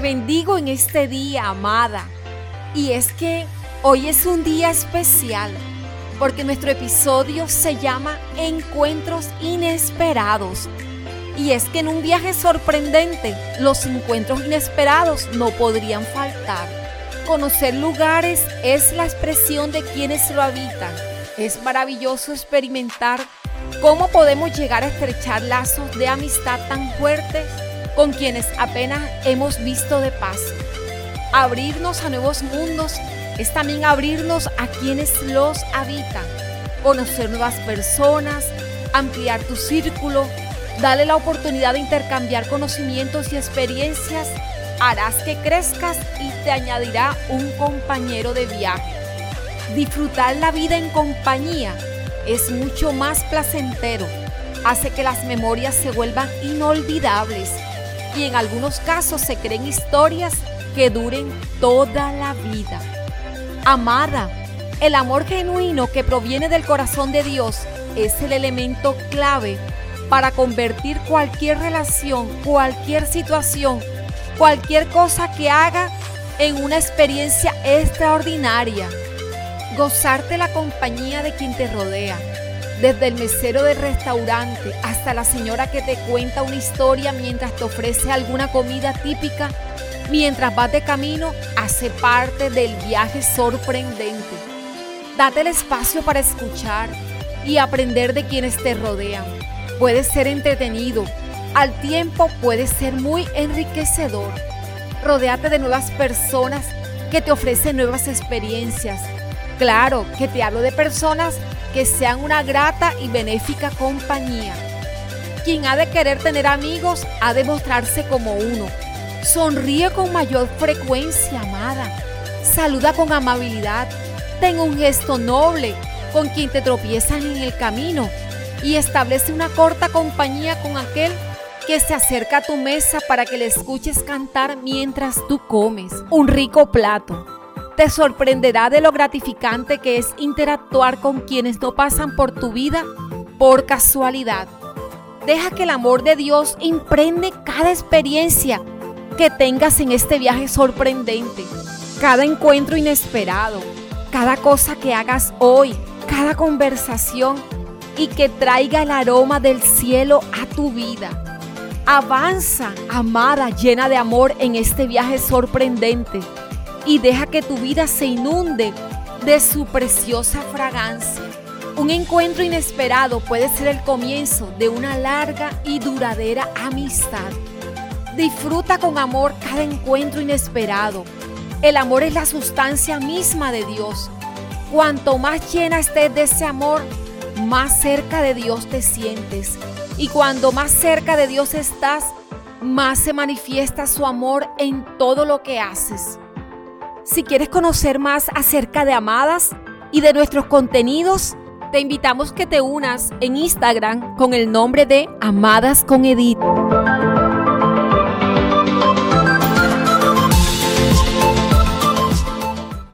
Bendigo en este día, amada. Y es que hoy es un día especial porque nuestro episodio se llama Encuentros Inesperados. Y es que en un viaje sorprendente, los encuentros inesperados no podrían faltar. Conocer lugares es la expresión de quienes lo habitan. Es maravilloso experimentar cómo podemos llegar a estrechar lazos de amistad tan fuertes con quienes apenas hemos visto de paso. Abrirnos a nuevos mundos es también abrirnos a quienes los habitan, conocer nuevas personas, ampliar tu círculo, darle la oportunidad de intercambiar conocimientos y experiencias, harás que crezcas y te añadirá un compañero de viaje. Disfrutar la vida en compañía es mucho más placentero, hace que las memorias se vuelvan inolvidables y en algunos casos se creen historias que duren toda la vida. Amada, el amor genuino que proviene del corazón de Dios es el elemento clave para convertir cualquier relación, cualquier situación, cualquier cosa que haga en una experiencia extraordinaria. Gozarte la compañía de quien te rodea desde el mesero del restaurante hasta la señora que te cuenta una historia mientras te ofrece alguna comida típica, mientras vas de camino, hace parte del viaje sorprendente. Date el espacio para escuchar y aprender de quienes te rodean. Puede ser entretenido, al tiempo puede ser muy enriquecedor. Rodéate de nuevas personas que te ofrecen nuevas experiencias. Claro que te hablo de personas que sean una grata y benéfica compañía. Quien ha de querer tener amigos ha de mostrarse como uno. Sonríe con mayor frecuencia, amada. Saluda con amabilidad. Ten un gesto noble con quien te tropiezan en el camino y establece una corta compañía con aquel que se acerca a tu mesa para que le escuches cantar mientras tú comes un rico plato te sorprenderá de lo gratificante que es interactuar con quienes no pasan por tu vida por casualidad. Deja que el amor de Dios imprende cada experiencia que tengas en este viaje sorprendente, cada encuentro inesperado, cada cosa que hagas hoy, cada conversación y que traiga el aroma del cielo a tu vida. Avanza, amada, llena de amor en este viaje sorprendente y deja que tu vida se inunde de su preciosa fragancia. Un encuentro inesperado puede ser el comienzo de una larga y duradera amistad. Disfruta con amor cada encuentro inesperado. El amor es la sustancia misma de Dios. Cuanto más llena estés de ese amor, más cerca de Dios te sientes. Y cuando más cerca de Dios estás, más se manifiesta su amor en todo lo que haces. Si quieres conocer más acerca de Amadas y de nuestros contenidos, te invitamos que te unas en Instagram con el nombre de Amadas con Edith.